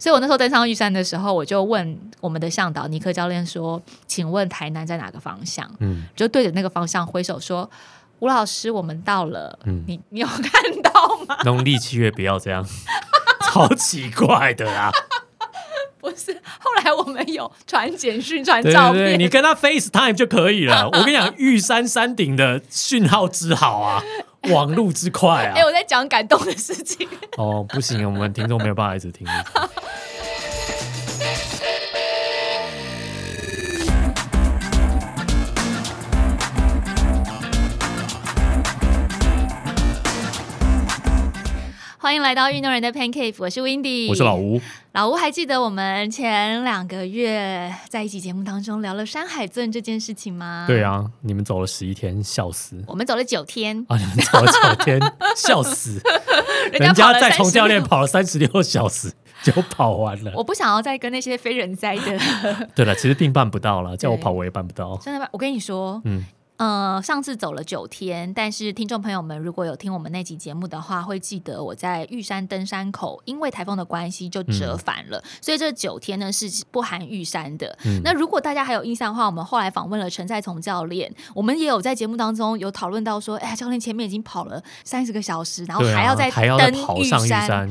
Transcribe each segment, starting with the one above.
所以我那时候登上玉山的时候，我就问我们的向导尼克教练说：“请问台南在哪个方向？”嗯，就对着那个方向挥手说：“吴老师，我们到了。嗯你你有看到吗？农历七月不要这样，超奇怪的啦。不是，后来我们有传简讯、传照片，对对，你跟他 FaceTime 就可以了。我跟你讲，玉山山顶的讯号之好啊，网路之快啊哎、。我在讲感动的事情。哦，不行，我们听众没有办法一直听。欢迎来到运动人的 Pancake，我是 Windy，我是老吴，老吴，还记得我们前两个月在一起节目当中聊了山海镇这件事情吗？对，啊，你们走了十一天，笑死我们走了九天，啊！你们走了九天，笑死！人家在从教练跑了三十六小时就跑完了。我不想要再跟那些非人哉的，对了，其实并办不到了，叫我跑我也办不到。真的吗？我跟你说，嗯，呃，上次走了九天，但是听众朋友们如果有听我们那集节目的话，会记得我在玉山登山口，因为台风的关系就折返了，所以这九天呢是不含玉山的。嗯那如果大家还有印象的话，我们后来访问了陈在从教练，我们也有在节目当中有讨论到说，哎，教练前面已经跑了三十个小时，然后还要再登玉山。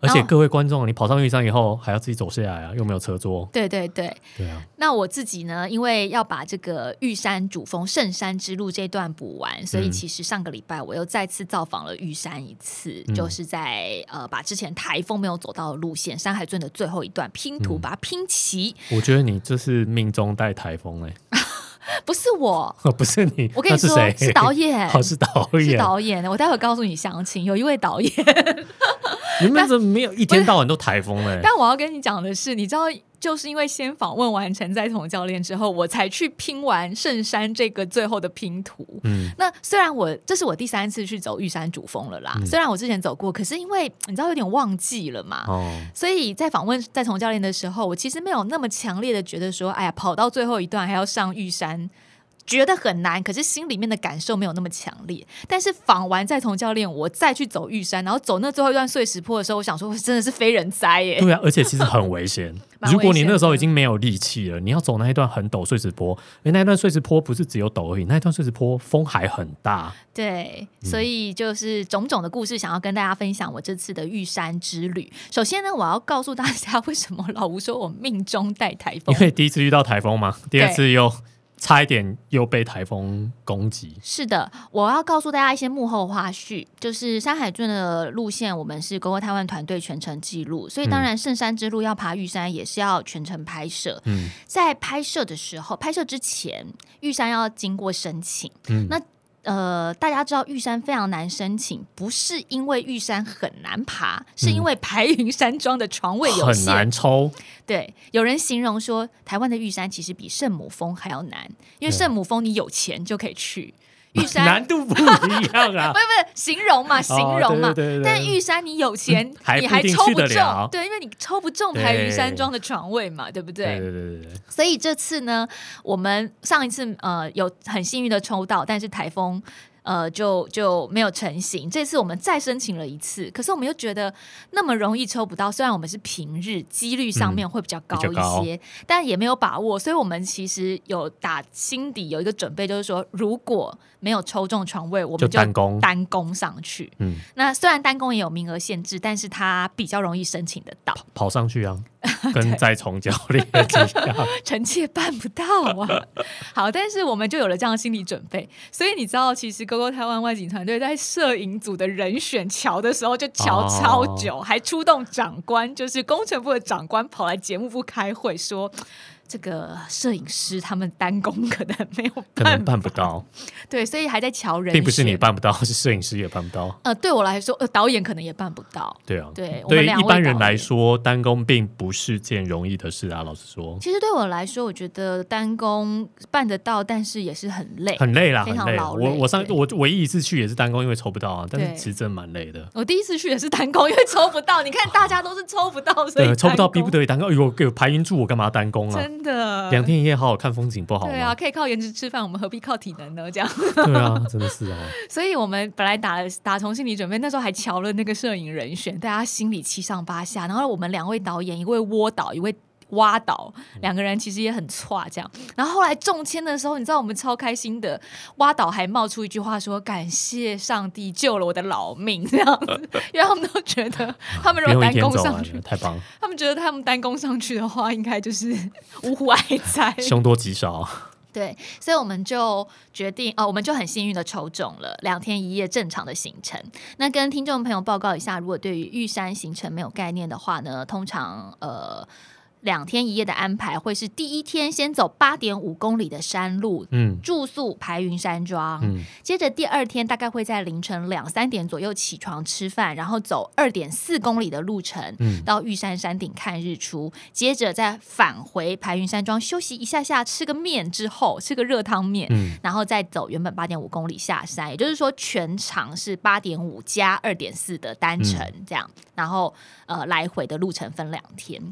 山，而且各位观众，你跑上玉山以后还要自己走下来啊，又没有车坐。对对对，对啊，那我自己呢，因为要把这个玉山主峰圣山之路这段补完，所以嗯。其实上个礼拜我又再次造访了玉山一次，嗯。就是在呃把之前台风没有走到的路线山海尊的最后一段拼图嗯。把它拼齐。我觉得你这是命中带台风哎、不是我，不是你，我跟你说那是导演 哦，是导演。是导演，我待会告诉你详情。有一位导演，你们怎么没有一天到晚都台风哎、但我要跟你讲的是，你知道，就是因为先访问完陈在彤教练之后，我才去拼完圣山这个最后的拼图。嗯，那虽然我这是我第三次去走玉山主峰了啦，嗯虽然我之前走过，可是因为你知道有点忘记了嘛，哦，所以在访问在彤教练的时候，我其实没有那么强烈的觉得说，哎呀，跑到最后一段还要上玉山。觉得很难，可是心里面的感受没有那么强烈。但是访完再从教练，我再去走玉山，然后走那最后一段碎石坡的时候，我想说，真的是非人哉耶！对啊，而且其实很危险。蛮如果你那时候已经没有力气了，你要走那一段很陡碎石坡，因为那一段碎石坡不是只有陡而已，那一段碎石坡风还很大。对，所以就是种种的故事，想要跟大家分享我这次的玉山之旅。首先呢，我要告诉大家，为什么老吴说我命中带台风因。为第一次遇到台风嘛，第二次又差一点又被台风攻击。是的，我要告诉大家一些幕后花絮，就是山海圳的路线，我们是 GoGo 台湾团队全程记录，所以当然圣山之路要爬玉山也是要全程拍摄。嗯在拍摄的时候，拍摄之前，玉山要经过申请。嗯，那呃，大家知道玉山非常难申请，不是因为玉山很难爬，是因为白云山庄的床位有嗯很限。难抽。对，有人形容说，台湾的玉山其实比圣母峰还要难，因为圣母峰你有钱就可以去，玉 山难度不一样啊不。是 不是形容嘛，形容嘛。哦对对对对但玉山你有钱，还你还抽不中，对，因为你抽不中排云山庄的床位嘛，对不对？对对对对对，所以这次呢，我们上一次呃有很幸运的抽到，但是台风。呃，就就没有成型。这次我们再申请了一次，可是我们又觉得那么容易抽不到。虽然我们是平日，几率上面会比较高一些，但也没有把握。所以我们其实有打心底有一个准备，就是说如果没有抽中床位，我们就单攻单攻上去。嗯，那虽然单攻也有名额限制，但是它比较容易申请得到。跑上去啊，跟在从教练一样。臣妾办不到啊。好，但是我们就有了这样的心理准备，所以你知道，其实 GoGo 台湾外景团队在摄影组的人选瞧的时候就瞧超久，还出动长官，就是工程部的长官跑来节目部开会说。这个摄影师他们单工可能没有可能办，办不到，对，所以还在瞧人选，并不是你办不到，是摄影师也办不到。呃，对我来说，呃，导演可能也办不到。对啊，对对一般人来说，单工并不是件容易的事啊。老实说，其实对我来说，我觉得单工办得到，但是也是很累。很累啦，非很累。常劳累我我上我唯一一次去也是单工，因为抽不到啊，但是其实真的蛮累的。我第一次去也是单工，因为抽不到。你看大家都是抽不到，所以，抽不到逼不得已单工。哎呦，给我排云柱，我干嘛单工啊？真的。两天一夜好好看风景不好吗？对啊，可以靠颜值吃饭，我们何必靠体能呢？这样。对啊，真的是啊。所以我们本来打了打从心理准备，那时候还瞧了那个摄影人选，大家心里七上八下。然后我们两位导演，一位窝导，一位。挖倒两个人其实也很差，这样。然后后来中签的时候，你知道我们超开心的，挖倒还冒出一句话说：“感谢上帝救了我的老命。”这样子，因为他们都觉得他们如果单攻上去，太棒了。他们觉得他们单攻上去的话，应该就是呜呼哀哉，凶多吉少。对，所以我们就决定哦，我们就很幸运的抽中了两天一夜正常的行程。那跟听众朋友报告一下，如果对于玉山行程没有概念的话呢，通常呃。两天一夜的安排会是第一天先走八点五公里的山路，嗯，住宿排云山庄，嗯，接着第二天大概会在凌晨两三点左右起床吃饭，然后走二点四公里的路程，嗯，到玉山山顶看日出，接着再返回排云山庄休息一下下，吃个面之后吃个热汤面，嗯，然后再走原本八点五公里下山，也就是说全长是八点五加二点四的单程这样，然后呃来回的路程分两天，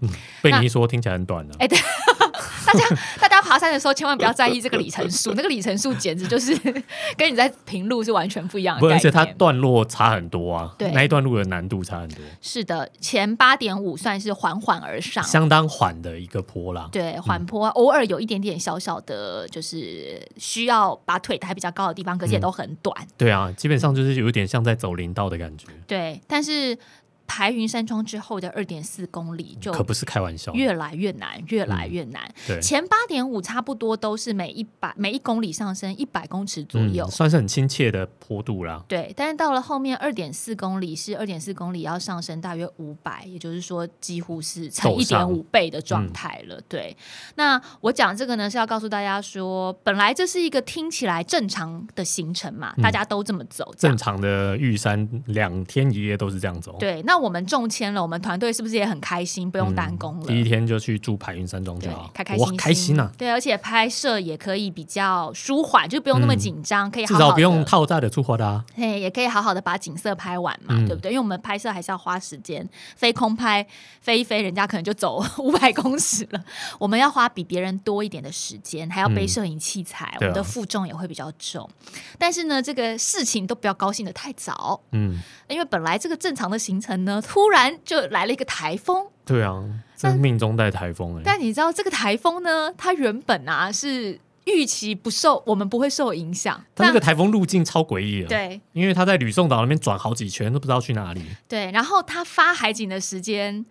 被你说。听起来很短呢。哎，对，大家 大家爬山的时候千万不要在意这个里程数，那个里程数简直就是 跟你在平路是完全不一样的。而且它段落差很多啊，对，那一段路的难度差很多。是的，前八点五算是缓缓而上，相当缓的一个坡啦。对，缓坡偶尔有一点点小小的，就是需要把腿抬比较高的地方，可是也都很短。对啊，基本上就是有一点像在走林道的感觉。对，但是。排云山庄之后的二点四公里就可不是开玩笑，越来越难，越来越难。对，前八点五差不多都是每一百每一公里上升一百公尺左右，算是很亲切的坡度啦。对，但是到了后面二点四公里是二点四公里要上升大约五百，也就是说几乎是乘一点五倍的状态了。对，那我讲这个呢是要告诉大家说，本来这是一个听起来正常的行程嘛，大家都这么走，正常的玉山两天一夜都是这样走。对，那。那我们中签了，我们团队是不是也很开心？不用单工了，第一天就去住排云山庄就好，开开心，开心啊！对，而且拍摄也可以比较舒缓，就不用那么紧张，可以至少不用套在的出货的啊。嘿，也可以好好的把景色拍完嘛，对不对？因为我们拍摄还是要花时间，飞空拍飞一飞，人家可能就走 五百公尺了，我们要花比别人多一点的时间，还要背摄影器材，我们的负重也会比较重。但是呢，这个事情都不要高兴的太早，嗯，因为本来这个正常的行程。呢，突然就来了一个台风。对啊，这命中带台风哎。但你知道这个台风呢？它原本啊是预期不受，我们不会受影响。它那个台风路径超诡异啊，对，因为它在吕宋岛那边转好几圈，都不知道去哪里。对，然后它发海警的时间。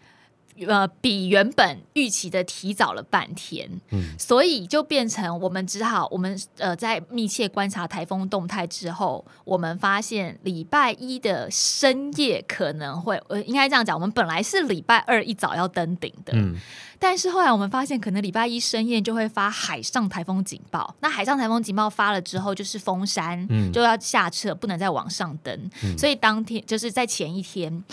呃，比原本预期的提早了半天，嗯，所以就变成我们只好我们呃在密切观察台风动态之后，我们发现礼拜一的深夜可能会呃应该这样讲，我们本来是礼拜二一早要登顶的，嗯，但是后来我们发现可能礼拜一深夜就会发海上台风警报，那海上台风警报发了之后就是封山，嗯，就要下撤，不能再往上登，所以当天就是在前一天。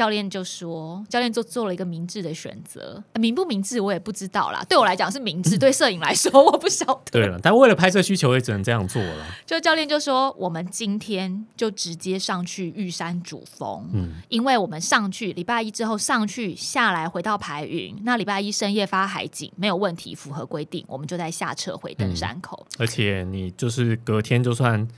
教练就说：“教练就做了一个明智的选择，明不明智我也不知道啦。对我来讲是明智，对摄影来说我不晓得。对了，但为了拍摄需求也只能这样做了。就教练就说，我们今天就直接上去玉山主峰，嗯，因为我们上去礼拜一之后上去下来回到排云，那礼拜一深夜发海景没有问题，符合规定，我们就在下撤回登山口。而且你就是隔天就算。”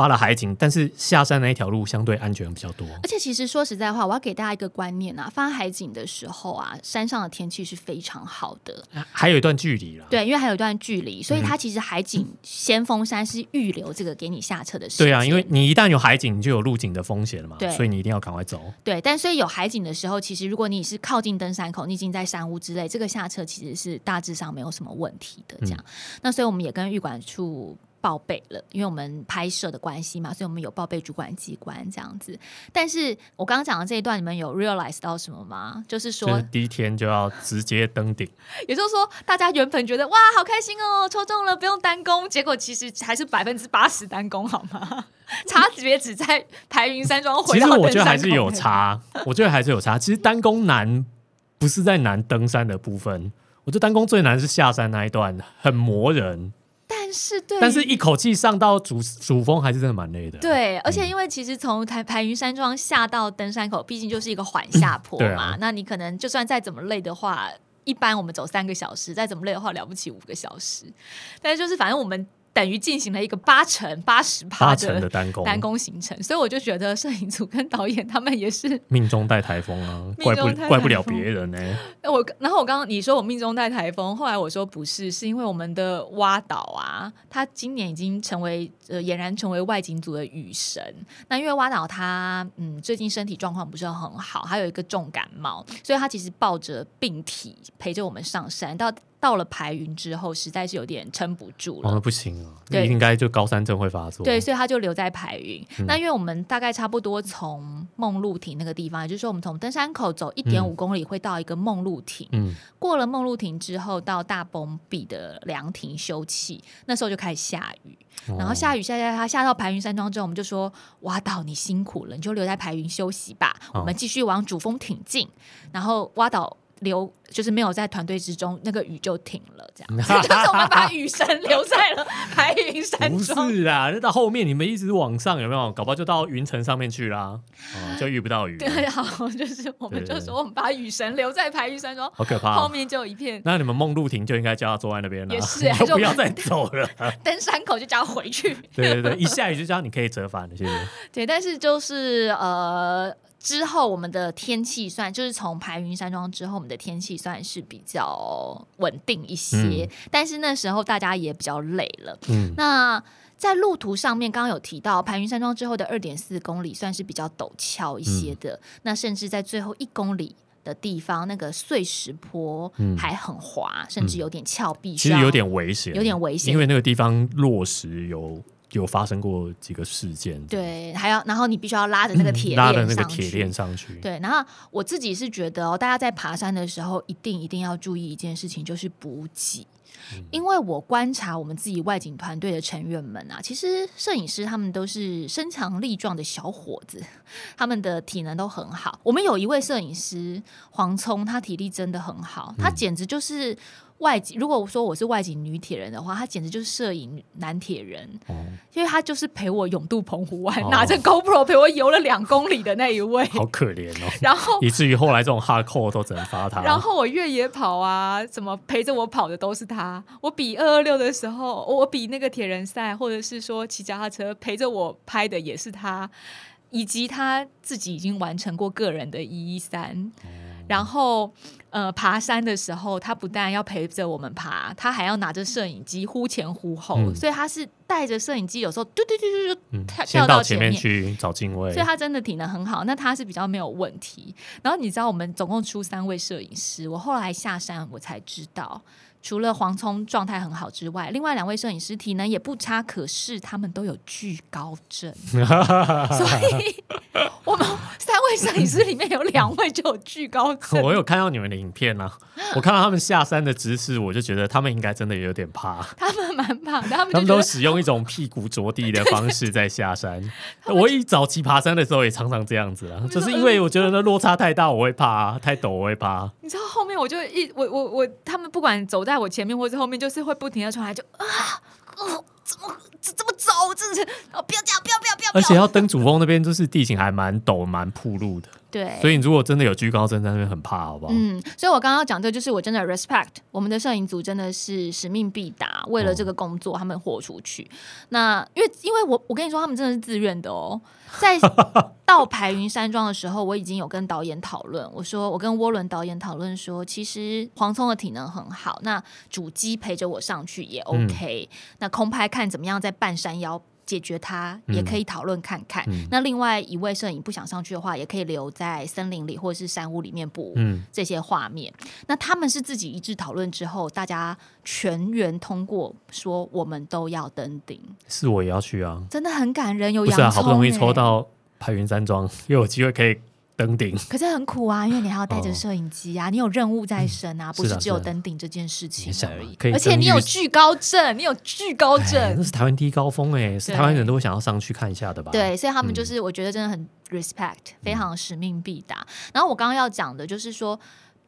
发了海景，但是下山那一条路相对安全比较多。而且其实说实在话，我要给大家一个观念啊，发海景的时候啊，山上的天气是非常好的，还有一段距离了。对，因为还有一段距离，所以它其实海景先锋山是预留这个给你下车的时间。对啊，因为你一旦有海景，你就有路景的风险了嘛。对，所以你一定要赶快走。对，但所以有海景的时候，其实如果你是靠近登山口，你已经在山屋之类，这个下车其实是大致上没有什么问题的。这样，那所以我们也跟预管处。报备了，因为我们拍摄的关系嘛，所以我们有报备主管机关这样子。但是我刚刚讲的这一段，你们有 realize 到什么吗？就是说第一天就要直接登顶，也就是说，大家原本觉得哇，好开心哦，抽中了，不用单攻，结果其实还是百分之八十单攻，好吗？差别只在排云山庄。其实我觉得还是有差，我觉得还是有差。其实单攻难不是在难登山的部分，我觉得单攻最难是下山那一段，很磨人。但是，对，但是一口气上到主主峰还是真的蛮累的。对，而且因为其实从台排云山庄下到登山口，毕竟就是一个缓下坡嘛。那你可能就算再怎么累的话，一般我们走三个小时，再怎么累的话了不起五个小时，但是就是反正我们。等于进行了一个八成八十趴的单工单工行程，所以我就觉得摄影组跟导演他们也是 命中带台风啊，怪不怪不了别人呢。我然后我刚刚你说我命中带台风，后来我说不是，是因为我们的蛙岛啊，他今年已经成为呃俨然成为外景组的雨神。那因为蛙岛他嗯最近身体状况不是很好，还有一个重感冒，所以他其实抱着病体陪着我们上山到。到了排云之后，实在是有点撑不住了。哦，不行啊，对，应该就高山症会发作。对，所以他就留在排云。那因为我们大概差不多从梦露亭那个地方，也就是说我们从登山口走一点五公里会到一个梦露亭。嗯，过了梦露亭之后，到大崩壁的凉亭休憩。那时候就开始下雨，然后下雨下下，他下到排云山庄之后，我们就说：“挖岛你辛苦了，你就留在排云休息吧。我们继续往主峰挺进。”然后挖岛。留就是没有在团队之中，那个雨就停了，这样 就是我们把雨神留在了白云山庄。不是啊，那到后面你们一直往上，有没有？搞不好就到云层上面去啦，就遇不到雨。对，好，就是我们就说我们把雨神留在白云山庄，好可怕。后面就一片。那你们梦露亭就应该叫他坐在那边了，也是，啊 就不要再走了。登山口就叫他回去。对对对，一下雨就叫你可以折返了，谢谢。对，但是就是呃。之后，我们的天气算就是从排云山庄之后，我们的天气算是比较稳定一些。但是那时候大家也比较累了。嗯，那在路途上面，刚刚有提到排云山庄之后的二点四公里算是比较陡峭一些的。那甚至在最后一公里的地方，那个碎石坡还很滑，甚至有点峭壁，其实有点危险，有点危险，因为那个地方落石有。有发生过几个事件，对，还要然后你必须要拉着那个铁拉着那个铁链上去，对。然后我自己是觉得哦，大家在爬山的时候一定一定要注意一件事情，就是补给。因为我观察我们自己外景团队的成员们啊，其实摄影师他们都是身强力壮的小伙子，他们的体能都很好。我们有一位摄影师黄聪，他体力真的很好，他简直就是。外景，如果说我是外景女铁人的话，她简直就是摄影男铁人，因为她就是陪我勇渡澎湖湾，拿着 GoPro 陪我游了两公里的那一位，好可怜哦。然后以至于后来这种 hard core 都只能发他。然后我越野跑啊，怎么陪着我跑的都是他。我比二二六的时候，我比那个铁人赛，或者是说骑脚踏车陪着我拍的也是他，以及他自己已经完成过个人的一一三。然后，呃，爬山的时候，他不但要陪着我们爬，他还要拿着摄影机忽前忽后，所以他是带着摄影机，有时候嘟嘟嘟嘟嘟跳跳到前面去找镜位，所以他真的体能很好。那他是比较没有问题。然后你知道，我们总共出三位摄影师，我后来下山我才知道。除了黄聪状态很好之外，另外两位摄影师体能也不差，可是他们都有惧高症，所以我们三位摄影师里面有两位就有惧高症。我有看到你们的影片啊，我看到他们下山的姿势，我就觉得他们应该真的有点怕。他们蛮怕，他们他们都使用一种屁股着地的方式在下山。我一早期爬山的时候也常常这样子啊，就是因为我觉得那落差太大，我会怕，太陡我会怕。你知道后面我就一我我我他们不管走在我前面或者后面，就是会不停的传来，就啊，哦，怎么怎怎么走？真是哦，不要这样，不要不要不要！而且要登主峰那边，就是地形还蛮陡、蛮铺路的。对，所以你如果真的有居高症，在那边很怕，好不好？嗯，所以我刚刚讲这就是我真的 respect 我们的摄影组，真的是使命必达，为了这个工作，他们豁出去。那因为因为我我跟你说，他们真的是自愿的哦。在 到排云山庄的时候，我已经有跟导演讨论，我说我跟涡轮导演讨论说，其实黄聪的体能很好，那主机陪着我上去也 OK，那空拍看怎么样，在半山腰。解决它也可以讨论看看。那另外一位摄影不想上去的话，也可以留在森林里或者是山屋里面补这些画面。那他们是自己一致讨论之后，大家全员通过说我们都要登顶。是我也要去啊！真的很感人，有洋好不容易抽到排云山庄，又有机会可以。登顶，可是很苦啊，因为你还要带着摄影机啊，你有任务在身啊，不是只有登顶这件事情而已。而且你有惧高症，你有惧高症，那是台湾第一高峰哎，是台湾人都会想要上去看一下的吧？对，所以他们就是我觉得真的很 respect，非常使命必达。然后我刚刚要讲的就是说。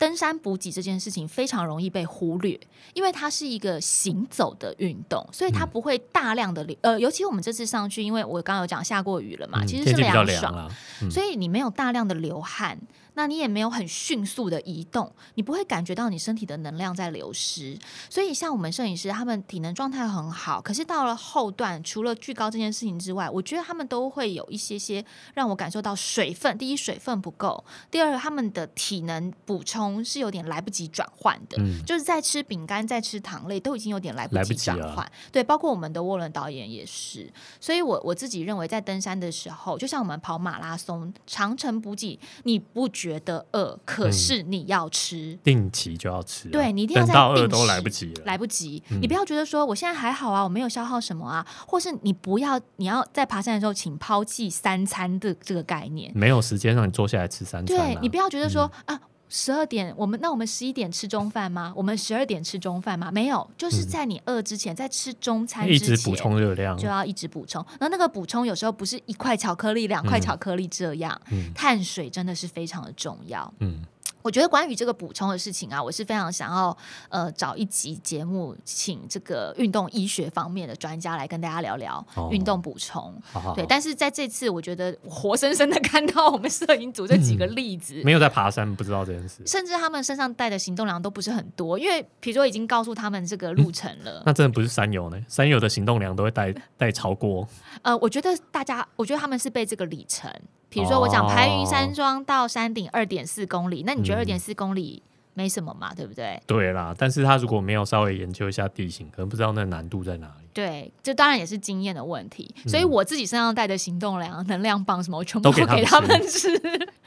登山补给这件事情非常容易被忽略，因为它是一个行走的运动，所以它不会大量的流。呃，尤其我们这次上去，因为我刚刚有讲下过雨了嘛，其实是凉爽，所以你没有大量的流汗，那你也没有很迅速的移动，你不会感觉到你身体的能量在流失。所以，像我们摄影师，他们体能状态很好，可是到了后段，除了巨高这件事情之外，我觉得他们都会有一些些让我感受到水分。第一，水分不够；第二，他们的体能补充是有点来不及转换的，就是在吃饼干、在吃糖类，都已经有点来不及转换。对，包括我们的沃伦导演也是。所以我我自己认为，在登山的时候，就像我们跑马拉松、长程补给，你不觉得饿，可是你要吃，定期就要吃。对你一定要在饿都来不及了，来不及。你不要觉得说我现在还好啊，我没有消耗什么啊，或是你不要，你要在爬山的时候，请抛弃三餐的这个概念，没有时间让你坐下来吃三餐。对你不要觉得说啊。十二点，我们那我们十一点吃中饭吗？我们十二点吃中饭吗？没有，就是在你饿之前，在吃中餐之前，一直补充热量，就要一直补充。然后那个补充有时候不是一块巧克力、两块巧克力这样，碳水真的是非常的重要。嗯。我觉得关于这个补充的事情啊，我是非常想要呃找一集节目，请这个运动医学方面的专家来跟大家聊聊运动补充。对，但是在这次，我觉得活生生的 看到我们摄影组这几个例子，没有在爬山，不知道这件事。甚至他们身上带的行动量都不是很多，因为比如说已经告诉他们这个路程了。那真的不是山友呢？山友的行动量都会带带超过。呃，我觉得大家，我觉得他们是被这个里程。比如说，我讲排云山庄到山顶二点四公里，那你觉得二点四公里没什么嘛？对不对？对啦，但是他如果没有稍微研究一下地形，可能不知道那难度在哪里。对，这当然也是经验的问题。所以我自己身上带的行动粮、能量棒什么，我全部都给他们吃。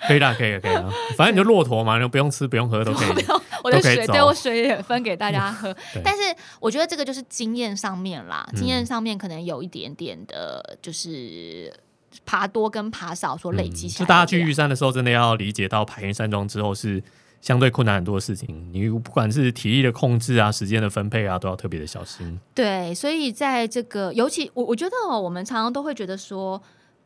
可以啦，可以，可以啦。反正你就骆驼嘛，你就不用吃，不用喝都可以。我的水，对我水也分给大家喝。但是我觉得这个就是经验上面啦，经验上面可能有一点点的，就是。爬多跟爬少所累积起来，就大家去玉山的时候，真的要理解到排云山庄之后是相对困难很多的事情。你不管是体力的控制啊、时间的分配啊，都要特别的小心。对，所以在这个尤其我我觉得哦，我们常常都会觉得说，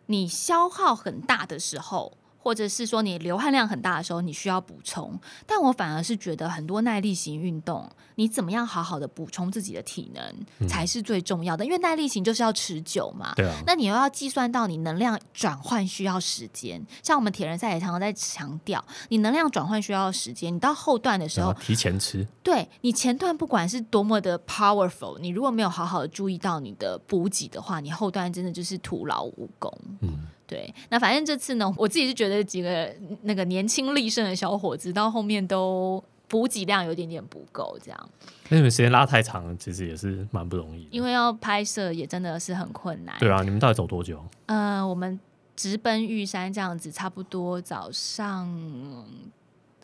你消耗很大的时候。或者是说你流汗量很大的时候，你需要补充。但我反而是觉得很多耐力型运动，你怎么样好好的补充自己的体能才是最重要的。因为耐力型就是要持久嘛。对啊。那你又要计算到你能量转换需要时间。像我们铁人赛也常常在强调，你能量转换需要时间。你到后段的时候提前吃。对你前段不管是多么的 powerful，你如果没有好好的注意到你的补给的话，你后段真的就是徒劳无功。嗯。对，那反正这次呢，我自己是觉得几个那个年轻力盛的小伙子到后面都补给量有点点不够，这样。那你们时间拉太长，其实也是蛮不容易。因为要拍摄也真的是很困难。对啊，你们到底走多久？呃，我们直奔玉山这样子，差不多早上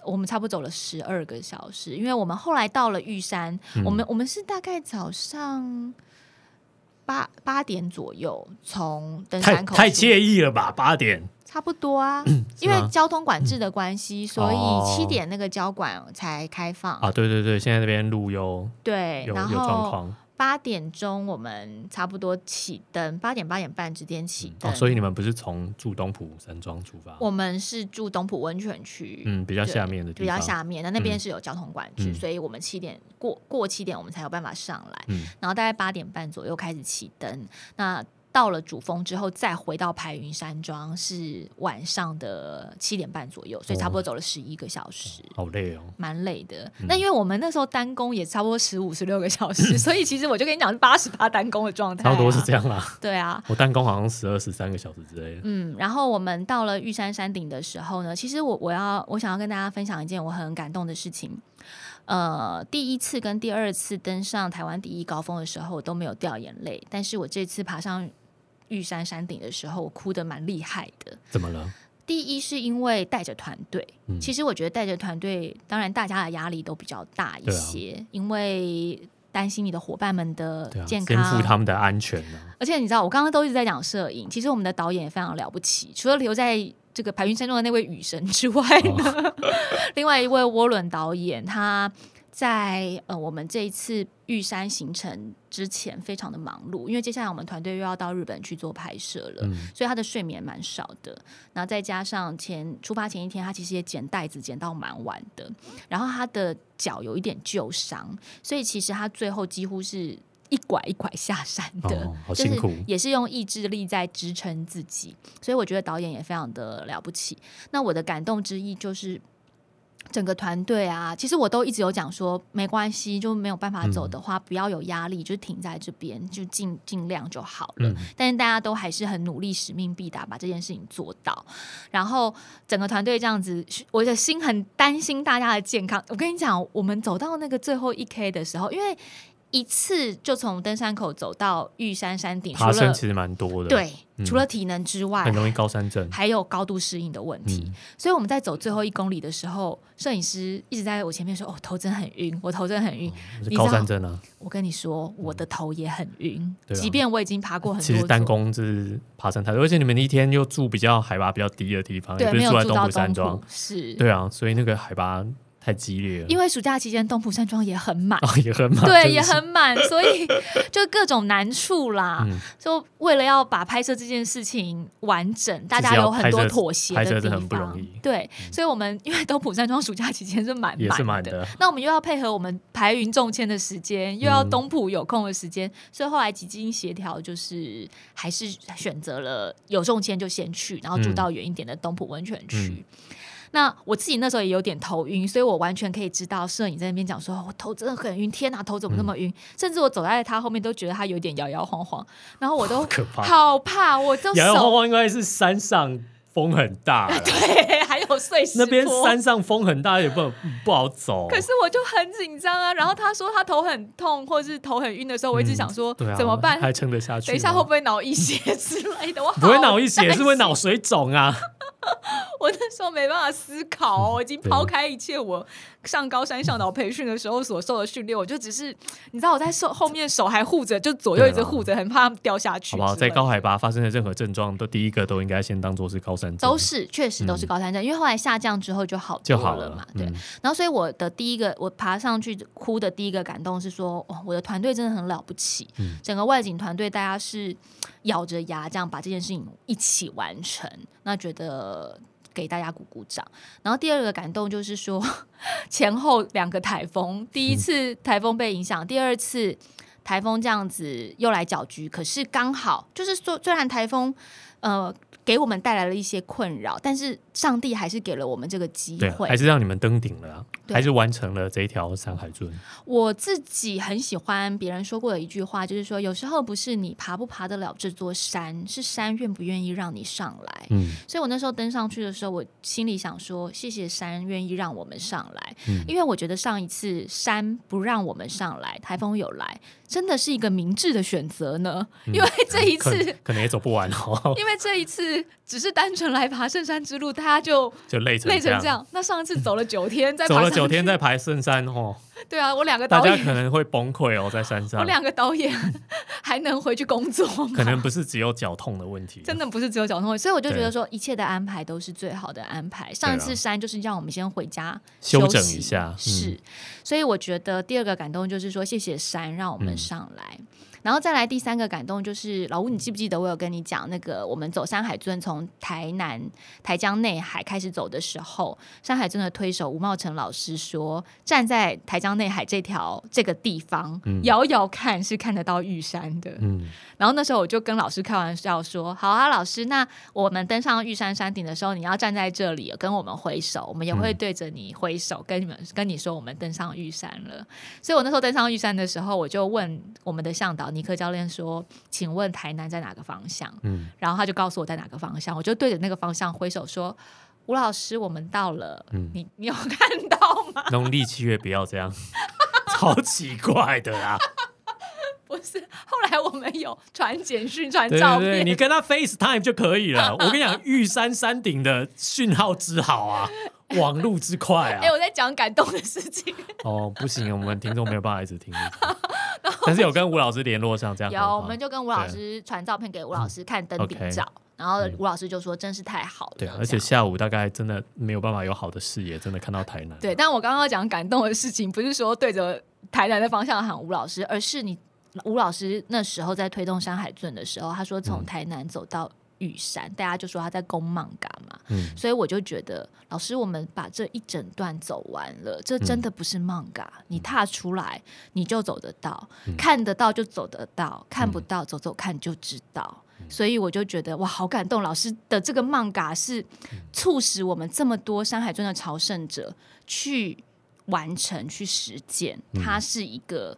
我们差不多走了十二个小时，因为我们后来到了玉山，我们我们是大概早上。八八点左右从登山口，太惬意了吧？八点差不多啊，因为交通管制的关系，所以七点那个交管才开放啊。对对对，现在这边路有对，有有状况。八点钟我们差不多起灯，八点八点半之间起灯。哦，所以你们不是从住东浦山庄出发？我们是住东浦温泉区，嗯，比较下面的地方，比较下面。那那边是有交通管制，所以我们七点过过七点，我们才有办法上来。嗯，然后大概八点半左右开始起灯。那到了主峰之后，再回到排云山庄是晚上的七点半左右，所以差不多走了十一个小时，好累哦，蛮累的。那因为我们那时候单工也差不多十五十六个小时，所以其实我就跟你讲是八十八单工的状态，差不多是这样啦。对啊，我单工好像十二十三个小时之类的。嗯，然后我们到了玉山山顶的时候呢，其实我我要我想要跟大家分享一件我很感动的事情。呃，第一次跟第二次登上台湾第一高峰的时候，我都没有掉眼泪，但是我这次爬上。玉山山顶的时候，我哭的蛮厉害的。怎么了？第一是因为带着团队，其实我觉得带着团队，当然大家的压力都比较大一些，因为担心你的伙伴们的健康，肩负他们的安全呢。而且你知道，我刚刚都一直在讲摄影，其实我们的导演也非常了不起，除了留在这个排云山中的那位雨神之外呢，另外一位涡轮导演他。在呃，我们这一次玉山行程之前非常的忙碌，因为接下来我们团队又要到日本去做拍摄了，所以他的睡眠蛮少的。然后再加上前出发前一天，他其实也捡袋子捡到蛮晚的。然后他的脚有一点旧伤，所以其实他最后几乎是一拐一拐下山的，就是辛苦也是用意志力在支撑自己，所以我觉得导演也非常的了不起。那我的感动之一就是。整个团队啊，其实我都一直有讲说，没关系，就没有办法走的话，不要有压力，就停在这边，就尽尽量就好了。嗯但是大家都还是很努力，使命必达，把这件事情做到。然后整个团队这样子，我的心很担心大家的健康。我跟你讲，我们走到那个最后一 K 的时候，因为一次就从登山口走到玉山山顶，爬升其实蛮多的，，对，嗯除了体能之外，很容易高山症。还有高度适应的问题。嗯所以我们在走最后一公里的时候，摄影师一直在我前面说：“哦，头真的很晕，我头真的很晕。是高山症啊，我跟你说，我的头也很晕，即便我已经爬过很多其实座单攻就是爬山太多，而且你们一天又住比较海拔比较低的地方，也对不是住在东没有住到浦山庄，是，对啊，所以那个海拔太激烈了，因为暑假期间东浦山庄也很满。哦也很满，对，也很满，所以就各种难处啦。嗯就为了要把拍摄这件事情完整，大家有很多妥协的地方。很不容易嗯对，所以我们因为东浦山庄暑假期间是满满满的，那我们又要配合我们排云中签的时间，又要嗯东浦有空的时间，所以后来几经协调，就是还是选择了有中签就先去，然后住嗯到远一点的东浦温泉区。嗯那我自己那时候也有点头晕，所以我完全可以知道摄影在那边讲说，我头真的很晕，天哪，头怎么那么晕？甚至我走在他后面都觉得他有点摇摇晃晃，然后我都。好怕，我就摇摇晃晃应该是山上风很大，对，还有碎石那边山上风很大，也不不好走。可是我就很紧张啊，然后他说他头很痛或者是头很晕的时候，我一直想说、怎么办？还撑得下去？等一下会不会脑溢血之类的？我好不会脑溢血，担心是会脑水肿啊。我那时候没办法思考、哦，我已经抛开一切我上高山向导培训的时候所受的训练，我就只是你知道我在手后面手还护着，就左右一直护着，很怕他们掉下去。好不好？在高海拔发生的任何症状，都第一个都应该先当做是高山症，都是确实都是高山症，因为后来下降之后就好就好多了嘛，对。嗯然后，所以我的第一个，我爬上去哭的第一个感动是说，哦，我的团队真的很了不起，嗯整个外景团队大家是咬着牙这样把这件事情一起完成，那觉得给大家鼓鼓掌。然后第二个感动就是说，前后两个台风，第一次台风被影响，第二次台风这样子又来搅局，可是刚好就是说，虽然台风呃给我们带来了一些困扰，但是上帝还是给了我们这个机，会还。是让你们登顶了啊，还是完成了这一条山海尊。我自己很喜欢别人说过的一句话，就是说，有时候不是你爬不爬得了这座山，是山愿不愿意让你上来。嗯所以我那时候登上去的时候，我心里想说，谢谢山愿意让我们上来，嗯因为我觉得上一次山不让我们上来，台风有来，真的是一个明智的选择呢。因为这一次，可可能也走不完哦，因为这一次只是单纯来爬圣山之路，大家就就累成累成这，样。那上一次走了九天，再走了九天再爬圣山哦，对啊，我两个大家导演，可能会崩溃哦，在山上。我，两个导演还能回去工作吗？可能不是只有脚痛的问题，真的不是只有脚痛，所以我就觉得说一切的安排都是最好的安排。上一次山就是让我们先回家休整息一下嗯。是，所以我觉得第二个感动就是说谢谢山让我们嗯上来。然后再来第三个感动就是老吴，你记不记得我有跟你讲那个我们走山海尊从台南台江内海开始走的时候，山海尊的推手吴茂成老师说，站在台江内海这条这个地方，嗯遥遥看是看得到玉山的。嗯，然后那时候我就跟老师开玩笑说：“好啊，老师，那我们登上玉山山顶的时候，你要站在这里跟我们挥手，我们也会嗯对着你挥手，跟你们跟你说我们登上玉山了。”所以，我那时候登上玉山的时候，我就问我们的向导尼克教练说：“请问台南在哪个方向？”嗯，然后他就告诉我在哪个方向，我就对着那个方向挥手说：“吴老师，我们到了。嗯你你有看到吗？农历七月不要这样，超奇怪的啦。不是，后来我们有传简讯、传照片，对对，你跟他 FaceTime 就可以了。我跟你讲，玉山山顶的讯号之好啊，网路之快啊哎、。我在讲感动的事情。哦，不行，我们听众没有办法一直听。但是有跟吴老师联络上，这样有，我们就跟吴老师传照片给吴老师看登顶照，然后吴老师就说真是太好了。对而且下午大概真的没有办法有好的视野，真的看到台南。对，但我刚刚讲感动的事情，不是说对着台南的方向喊吴老师，而是你吴老师那时候在推动山海圳的时候，他说从嗯台南走到玉山，大家就说他在攻曼嘎嘛，嗯。所以我就觉得老师，我们把这一整段走完了，这真的不是曼嘎，你踏出来你就走得到，看得到就走得到，看不到走走看就知道。所以我就觉得哇，好感动！老师的这个漫嘎是促使我们这么多山海中的朝圣者去完成、去实践，它是一个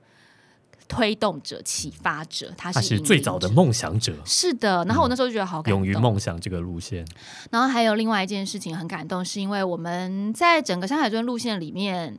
推动者、启发者，他是最早的梦想者，是的，然后我那时候就觉得好感动，勇于梦想这个路线。然后还有另外一件事情很感动，是因为我们在整个山海尊路线里面，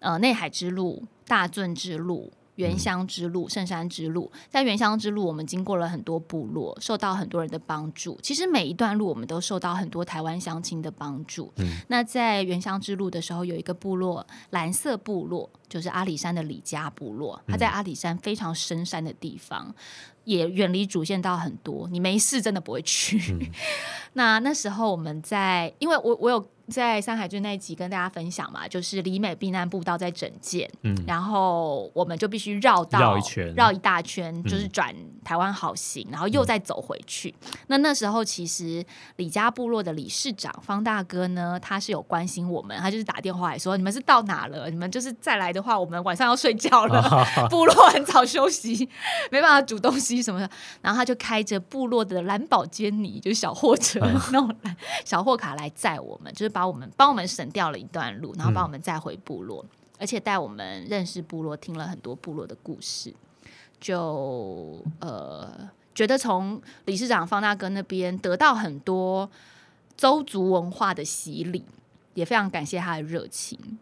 呃，内海之路、大圳之路。原乡之路、圣山之路，在原乡之路，我们经过了很多部落，受到很多人的帮助。其实每一段路，我们都受到很多台湾乡亲的帮助。那在原乡之路的时候，有一个部落蓝色部落，就是阿里山的李家部落，它在阿里山非常深山的地方，也远离主线道很多，你没事真的不会去。那那时候我们在，因为我我有在山海郡那一集跟大家分享嘛，就是离美避难步道在整建，嗯然后我们就必须绕道绕一圈绕一大圈，就是转台湾好行，然后又再走回去。那那时候其实李家部落的理事长方大哥呢，他是有关心我们，他就是打电话来说，你们是到哪了？你们就是再来的话，我们晚上要睡觉了 部落很早休息，没办法煮东西什么的。然后他就开着部落的蓝宝坚尼，就是小货车、那种蓝小货卡来载我们，就是把我们帮我们省掉了一段路，然后帮我们再回部落，而且带我们认识部落，听了很多部落的故事，就呃觉得从理事长方大哥那边得到很多周族文化的洗礼，也非常感谢他的热情。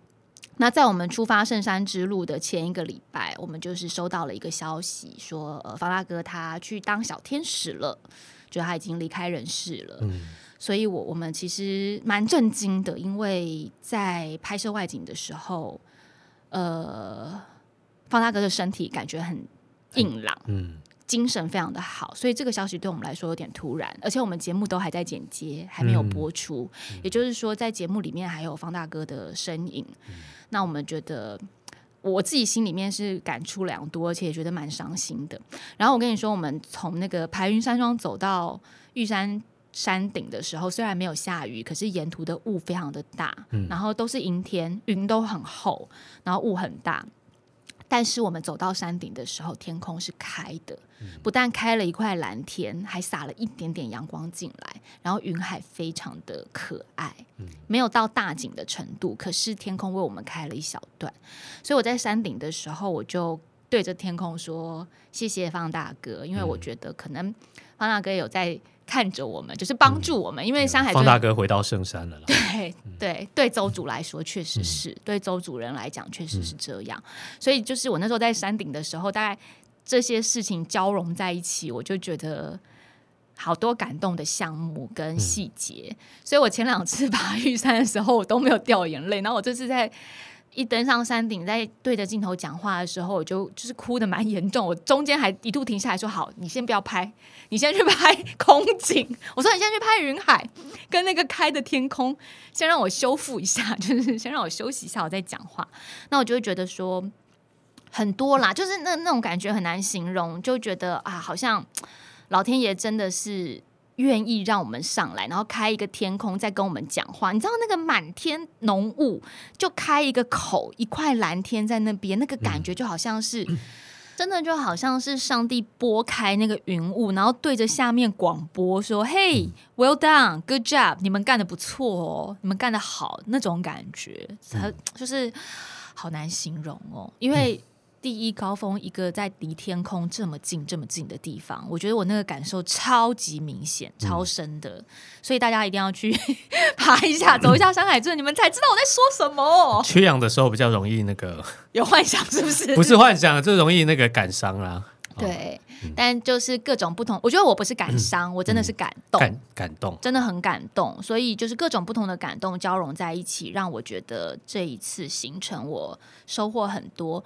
那在我们出发圣山之路的前一个礼拜，我们就是收到了一个消息，说呃方大哥他去当小天使了，就他已经离开人世了。嗯所以我我们其实蛮震惊的，因为在拍摄外景的时候，呃，方大哥的身体感觉很硬朗，嗯精神非常的好，所以这个消息对我们来说有点突然，而且我们节目都还在剪接，还没有播出，也就是说在节目里面还有方大哥的身影，那我们觉得。我自己心里面是感触良多，而且也觉得蛮伤心的。然后我跟你说，我们从那个排云山庄走到玉山山顶的时候，虽然没有下雨，可是沿途的雾非常的大，然后都是阴天，云都很厚，然后雾很大。但是我们走到山顶的时候，天空是开的，不但开了一块蓝天，还洒了一点点阳光进来，然后云海非常的可爱，没有到大景的程度，可是天空为我们开了一小段，所以我在山顶的时候，我就对着天空说：“谢谢方大哥，因为我觉得可能方大哥有在看着我们，就是帮助我们，因为山海方大哥回到圣山了啦。对对对，邹主来说确实是，对邹主人来讲确实是这样。所以就是我那时候在山顶的时候，大概这些事情交融在一起，我就觉得好多感动的项目跟细节。所以我前两次爬玉山的时候，我都没有掉眼泪，然后我这次在。一登上山顶，在对着镜头讲话的时候，我就就是哭的蛮严重。我中间还一度停下来说：“好，你先不要拍，你先去拍空景。”我说：“你先去拍云海跟那个开的天空，先让我修复一下，就是先让我休息一下，我再讲话。”那我就会觉得说很多啦，就是那那种感觉很难形容，就觉得啊，好像老天爷真的是。愿意让我们上来，然后开一个天空，再跟我们讲话。你知道那个满天浓雾，就开一个口，一块蓝天在那边，那个感觉就好像是，真的就好像是上帝拨开那个云雾，然后对着下面广播说：“Hey, well done, good job，你们干的不错哦，你们干的好。”那种感觉，它就是好难形容哦，因为。第一高峰，一个在离天空这么近、这么近的地方，我觉得我那个感受超级明显、超深的，所以大家一定要去 爬一下、走一下山海镇，你们才知道我在说什么。缺氧的时候比较容易那个，有幻想是不是？不是幻想，就容易那个感伤啦。对，但就是各种不同，我觉得我不是感伤，我真的是感动，感感动，真的很感动。所以就是各种不同的感动交融在一起，让我觉得这一次行程我收获很多。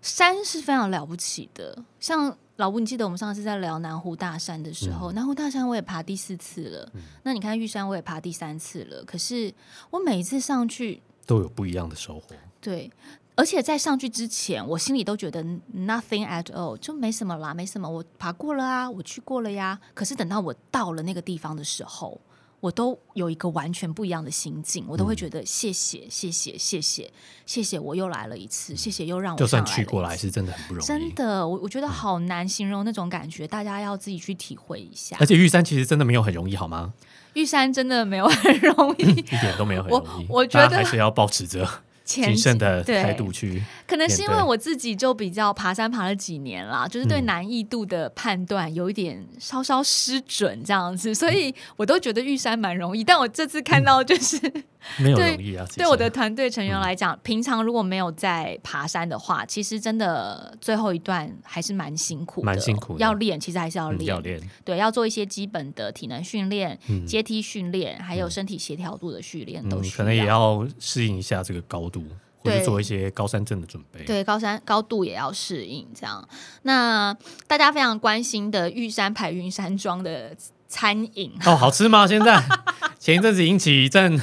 山是非常了不起的，像老吴，你记得我们上次在聊南湖大山的时候，南湖大山我也爬第四次了。那你看玉山我也爬第三次了，可是我每一次上去都有不一样的收获。对，而且在上去之前，我心里都觉得 nothing at all，就没什么啦，没什么，我爬过了啊，我去过了呀。可是等到我到了那个地方的时候，我都有一个完全不一样的心境，我都会觉得谢谢，谢谢，谢谢，谢谢，我又来了一次，谢谢，又让我就算去过来，是真的很不容易。真的，我我觉得好难形容那种感觉，大家要自己去体会一下而。且玉山其实真的没有很容易，好吗？玉山真的没有很容易，一点都没有很容易。我我觉得还是要保持着前谨慎的对态度去。可能是因为我自己就比较爬山爬了几年啦，就是对嗯难易度的判断有一点稍稍失准这样子，所以我都觉得玉山蛮容易。但我这次看到就是、没有对容易啊。对我的团队成员嗯。来讲，平常如果没有在爬山的话，其实真的最后一段还是蛮辛苦的，蛮辛苦的。要练，其实还是要练，嗯要练，对，要做一些基本的体能训练、嗯。阶梯训练，还有身体协调度的训练都可能也要适应一下这个高度，或者做一些高山症的准备。对，高山高度也要适应，这样。那大家非常关心的玉山排云山庄的餐饮，哦，好吃吗？现在？前一阵子引起一阵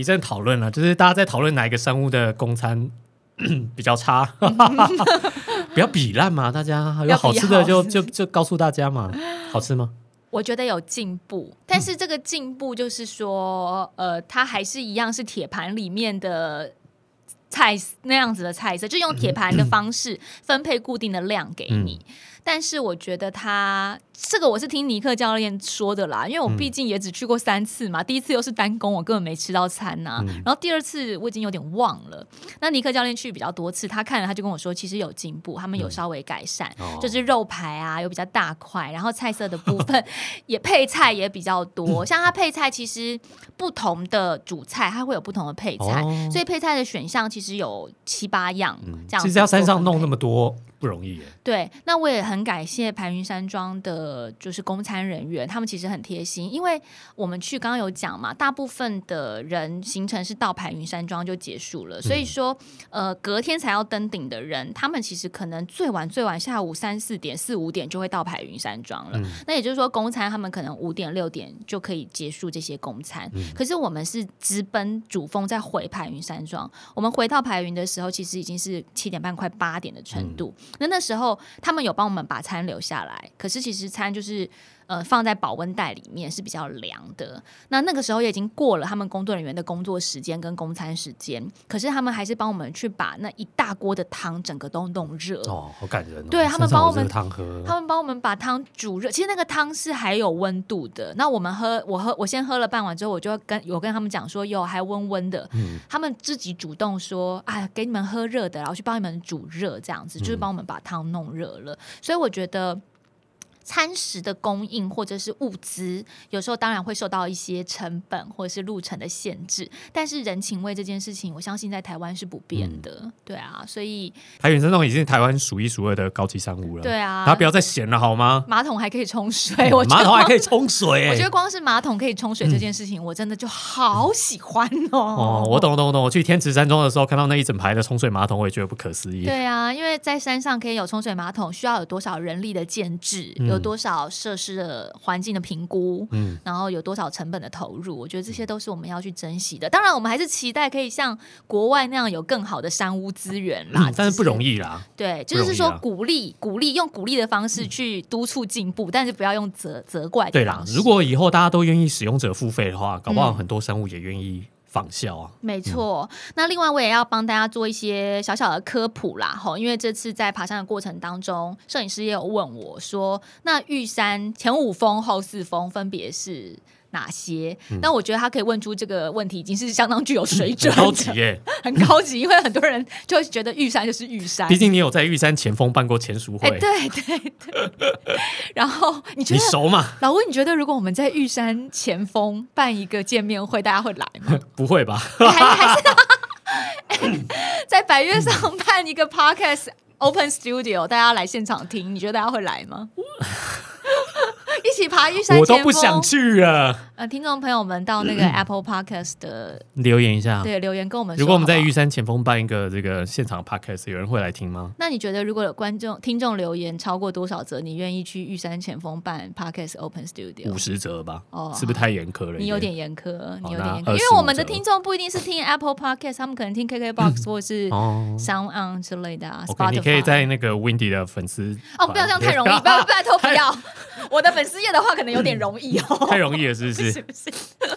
一阵讨论了，就是大家在讨论哪一个商务的公餐 比较差，不要比烂嘛，大家有好吃的就就就告诉大家嘛，好吃吗？我觉得有进步，但是这个进步就是说，呃，它还是一样是铁盘里面的。菜那样子的菜色，就用铁盘的方式分配固定的量给你。但是我觉得他这个我是听尼克教练说的啦，因为我毕竟也只去过三次嘛，第一次又是单攻，我根本没吃到餐呐、然后第二次我已经有点忘了。那尼克教练去比较多次，他看了他就跟我说，其实有进步，他们有稍微改善，哦就是肉排啊有比较大块，然后菜色的部分也配菜也比较多。像他配菜其实不同的主菜它会有不同的配菜，哦所以配菜的选项其实有七八样这样。其实要山上弄那么多不容易耶。对，那我也很感谢排云山庄的，就是公餐人员，他们其实很贴心，因为我们去刚刚有讲嘛，大部分的人行程是到排云山庄就结束了，所以说，呃，隔天才要登顶的人，他们其实可能最晚最晚下午三四点、四五点就会到排云山庄了。那也就是说，公餐他们可能五点六点就可以结束这些公餐，可是我们是直奔主峰再回排云山庄，我们回到排云的时候，其实已经是七点半快八点的程度。那那时候他们有帮我们把餐留下来，可是其实餐就是呃放在保温袋里面是比较凉的。那那个时候也已经过了他们工作人员的工作时间跟供餐时间，可是他们还是帮我们去把那一大锅的汤整个都弄热。哦，好感人哦！对他们帮我们汤喝，他们帮我们把汤煮热，其实那个汤是还有温度的。那我们喝，我喝，我先喝了半碗之后，我就跟我跟他们讲说，哟还温温的。嗯他们自己主动说，哎，给你们喝热的，然后去帮你们煮热，这样子就是帮我们把汤弄热了。所以我觉得。餐食的供应或者是物资，有时候当然会受到一些成本或者是路程的限制，但是人情味这件事情，我相信在台湾是不变的。对啊，所以台原山庄已经是台湾数一数二的高级商务了。对啊大家不要再闲了好吗？马桶还可以冲水，我马桶还可以光冲水欸，我觉得光是马桶可以冲水这件事情，我真的就好喜欢哦。哦，我。懂懂懂。我去天池山庄的时候，看到那一整排的冲水马桶，我也觉得不可思议。对啊，因为在山上可以有冲水马桶，需要有多少人力的建制，嗯有多少设施的环境的评估，嗯然后有多少成本的投入，我觉得这些都是我们要去珍惜的。当然，我们还是期待可以像国外那样有更好的山屋资源啦，嗯但是不容易。啦。对，就是说啊鼓励、鼓励，用鼓励的方式去督促进步，但是不要用责责怪对啦。如果以后大家都愿意使用者付费的话，搞不好嗯很多商务也愿意仿效啊。没错，那另外我也要帮大家做一些小小的科普啦，吼，因为这次在爬山的过程当中，摄影师也有问我说，那玉山前五峰、后四峰分别是哪些？那我觉得他可以问出这个问题，已经是相当具有水准，很高级耶！很高级，因为很多人就会觉得玉山就是玉山，毕竟你有在玉山前锋办过前书哎、会，对对对，然后你觉你得？熟嘛？老吴，你觉得如果我们在玉山前锋办一个见面会，大家会来吗？不会吧？还还是在百越上办一个 podcast open studio，大家来现场听，你觉得大家会来吗？一起爬玉山我都不想去啊！呃，听众朋友们到那个 Apple Podcast 的留言一下，对留言跟我们说，如果我们在玉山前锋办一个这个现场 podcast，有人会来听吗？那你觉得如果有观众听众留言超过多少则，你愿意去玉山前锋办 Podcast Open Studio？五十折吧，哦是不是太严苛了？你有点严苛，你有点严苛，那因为我们的听众不一定是听 Apple Podcast，他们可能听 KKBox 或者是哦。Sound On 之类的啊。你可以在那个 Windy 的粉丝哦，不要这样太容易，拜拜托不要。我的粉丝页的话，可能有点容易哦。太容易了，是不是 是？不是？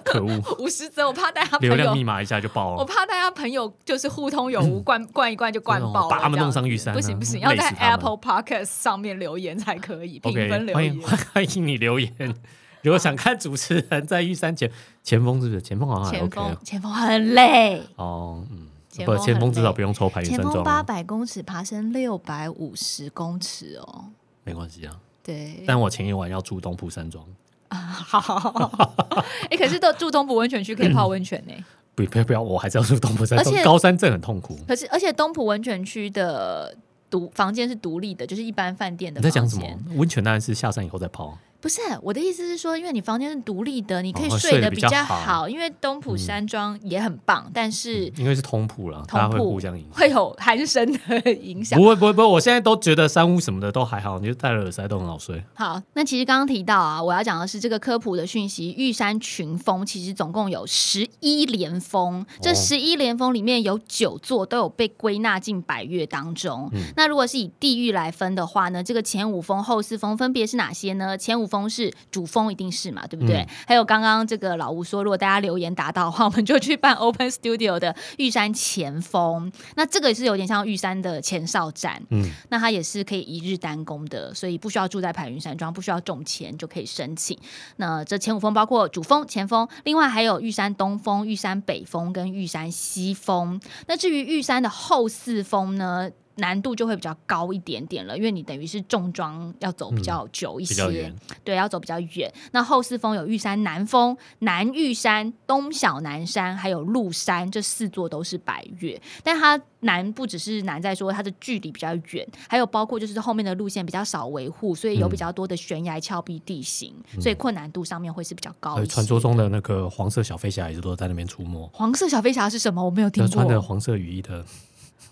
可恶，五十折，我怕大家朋友，流量密码一下就爆了。我怕大家朋友就是互通有无，灌灌一灌就灌爆了，把他们弄上玉山啊不行不行，要在 Apple Podcast 上面留言才可以，评 OK，分留欢迎言。欢迎你留言。如果想看主持人在玉山前前锋，是不是前锋好像还前 OK 前锋很累，哦，嗯，不，前锋至少不用抽排云前山庄啊，锋八百公尺，爬升六百五十公尺哦。没关系啊。对，但我前一晚要住东埔山庄啊，好，哎，可是都住东埔温泉区可以泡温泉呢。不不要不要，我还是要住东埔山庄而且。高山镇很痛苦。可是，而且东埔温泉区的独房间是独立的，就是一般饭店的你在。讲什么？温泉当然是下山以后再泡。不是我的意思是说，因为你房间是独立的，你可以哦睡得比较好较好。因为东浦山庄也很棒，但是因为是通铺了，大家会互相影响。会有鼾声的影响不。会不会不会，我现在都觉得山屋什么的都还好，你就戴了耳塞都很好睡。好，那其实刚刚提到啊，我要讲的是这个科普的讯息。玉山群峰其实总共有十一连峰，这哦十一连峰里面有九座都有被归纳进百越当中。嗯那如果是以地域来分的话呢，这个前五峰、后四峰分别是哪些呢？前五峰是主峰，一定是嘛，对不对？嗯还有刚刚这个老吴说，如果大家留言达到的话，我们就去办 Open Studio 的玉山前峰。那这个也是有点像玉山的前哨站。嗯，那它也是可以一日单攻的，所以不需要住在排云山庄，不需要种钱就可以申请。那这前五峰包括主峰、前峰，另外还有玉山东峰、玉山北峰跟玉山西峰。那至于玉山的后四峰呢？难度就会比较高一点点了，因为你等于是重装要走比较久一些。对，要走比较远。那后四峰有玉山南峰、南玉山、东小南山，还有鹿山，这四座都是百越。但它难不只是难在说它的距离比较远，还有包括就是后面的路线比较少维护，所以有比较多的悬崖峭壁地形，所以困难度上面会是比较高传说中的那个黄色小飞侠也是都在那边出没，黄色小飞侠是什么？我没有听过穿黄色雨衣的，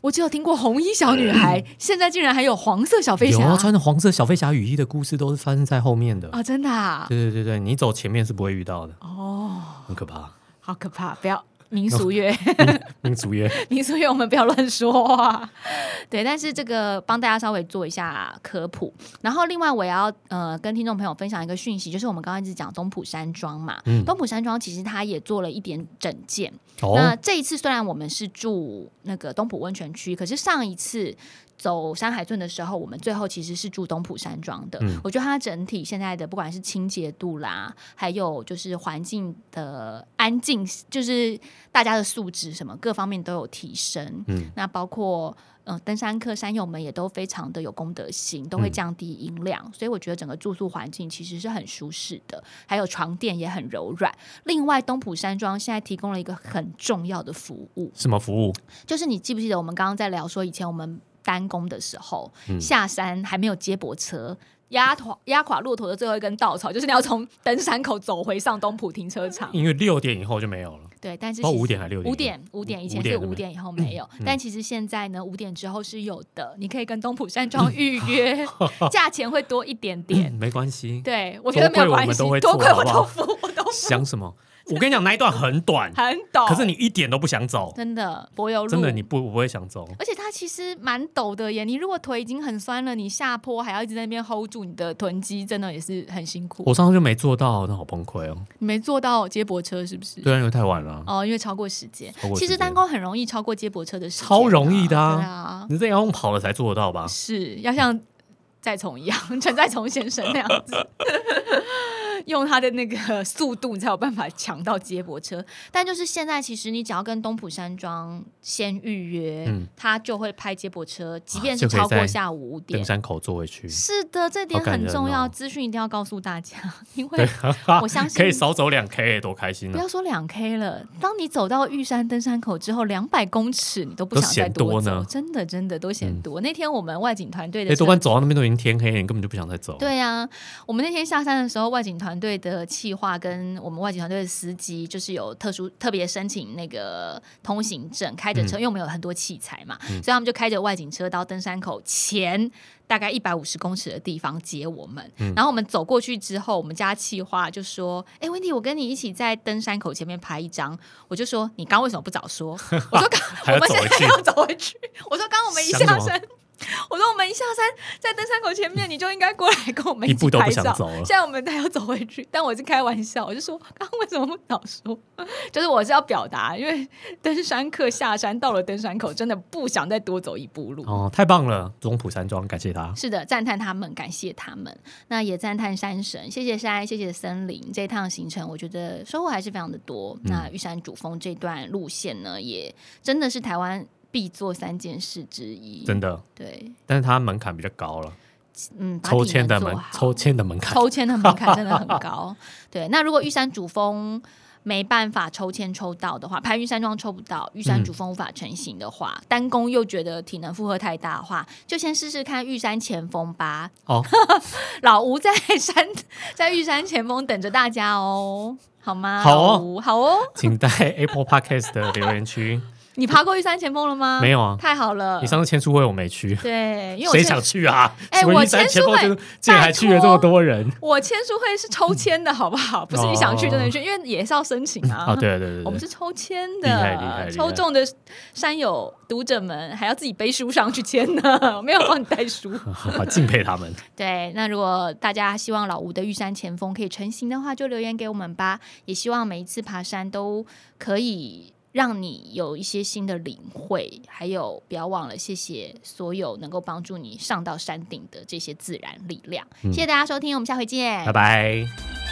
我只有听过红衣小女孩，现在竟然还有黄色小飞侠有啊，穿着黄色小飞侠雨衣的故事都是发生在后面的。啊！真的啊？对对对对，你走前面是不会遇到的，哦，很可怕。好可怕！不要民俗乐。民俗乐，民俗乐我们不要乱说话。对，但是这个帮大家稍微做一下科普。然后另外我也要呃跟听众朋友分享一个讯息，就是我们刚刚一直讲东浦山庄嘛，嗯东浦山庄其实它也做了一点整建。那哦，这一次虽然我们是住那个东浦温泉区，可是上一次。走山海镇的时候，我们最后其实是住东浦山庄的。嗯我觉得它整体现在的不管是清洁度啦，还有就是环境的安静，就是大家的素质什么各方面都有提升。嗯，那包括嗯、呃登山客山友们也都非常的有公德心，都会嗯降低音量，所以我觉得整个住宿环境其实是很舒适的，还有床垫也很柔软。另外，东浦山庄现在提供了一个很重要的服务，什么服务？就是你记不记得我们刚刚在聊说，以前我们单工的时候，嗯下山还没有接驳车。压垮压垮骆驼的最后一根稻草，就是你要从登山口走回上东浦停车场。因为六点以后就没有了，对，但是不知道其实五点还六点？五点，五点以前是五点以后没有，嗯但其实现在呢，五点之后是有的，你可以跟东浦山庄预约，价钱会多一点点。嗯没关系，对，我觉得没有关系多亏我们都会，多贵我都付，我都付想什么？我跟你讲，那一段很短，很陡。可是你一点都不想走，真的柏油路，真的你不不会想走。而且它其实蛮陡的耶，你如果腿已经很酸了，你下坡还要一直在那边 hold 住你的臀肌，真的也是很辛苦。我上次就没做到，那好崩溃哦。你没做到接驳车是不是？对啊，因为太晚了，哦，因为超过时间。其实单工很容易超过接驳车的时间啊，超容易的啊对啊，你这要用跑了才做得到吧？是要像再从一样，陈再从先生那样子。用它的那个速度，你才有办法抢到接驳车。但就是现在，其实你只要跟东浦山庄先预约，嗯他就会拍接驳车，即便是超过下午五点登。山口坐回去，是的，这点很重要，哦资讯一定要告诉大家，因对为，我相信可以少走两 K，多开心啊！不要说两 K 了，当你走到玉山登山口之后，两百公尺你都不想再多走，呢真的真的都嫌嗯多。那天我们外景团队的哎，车多半走到那边都已经天黑了，你根本就不想再走。对呀、我们那天下山的时候，外景团队的企划跟我们外景团队的司机，就是有特殊特别申请那个通行证，开着车，因为我们有很多器材嘛，所以他们就开着外景车到登山口前大概一百五十公尺的地方接我们。然后我们走过去之后，我们家企划就说：“哎，温迪，我跟你一起在登山口前面拍一张。”我就说：“你刚为什么不早说？”我说：“刚我们现在要走回去。”我说：“刚我们一下山。” 我说我们一下山，在登山口前面，你就应该过来跟我们起一步都不拍照想走了现在我们还要走回去，但我是开玩笑，我就说刚刚为什么不早说？就是我是要表达，因为登山客下山到了登山口，真的不想再多走一步路。哦，太棒了，中埔山庄，感谢他。是的，赞叹他们，感谢他们，那也赞叹山神，谢谢山，谢谢森林。这一趟行程，我觉得收获还是非常的多。那玉山主峰这段路线呢，也真的是台湾必做三件事之一。真的，对，但是它门槛比较高了，嗯，抽体签的门抽签的门槛，抽签的门槛真的很高。对，那如果玉山主峰没办法抽签抽到的话，排云山庄抽不到，玉山主峰无法成型的话，单攻又觉得体能负荷太大的话，就先试试看玉山前锋吧。哦，老吴在山在玉山前锋等着大家哦，好吗？好哦好哦。请在 Apple Podcast 的留言区。你爬过玉山前锋了吗？没有啊太好了你。上次签书会我没去，对，因为我谁想去啊？哎我签书会竟然还去了这么多人我签书会是抽签的好不好？不是你想去就能去，因为也是要申请啊。哦，对对对我们是抽签的，抽中的山友读者们还要自己背书上去签呢，我 没有帮你带书。好敬佩他们。对，那如果大家希望老吴的玉山前锋可以成型的话，就留言给我们吧。也希望每一次爬山都可以让你有一些新的领会，还有不要忘了谢谢所有能够帮助你上到山顶的这些自然力量。谢谢大家收听，我们下回见，拜拜。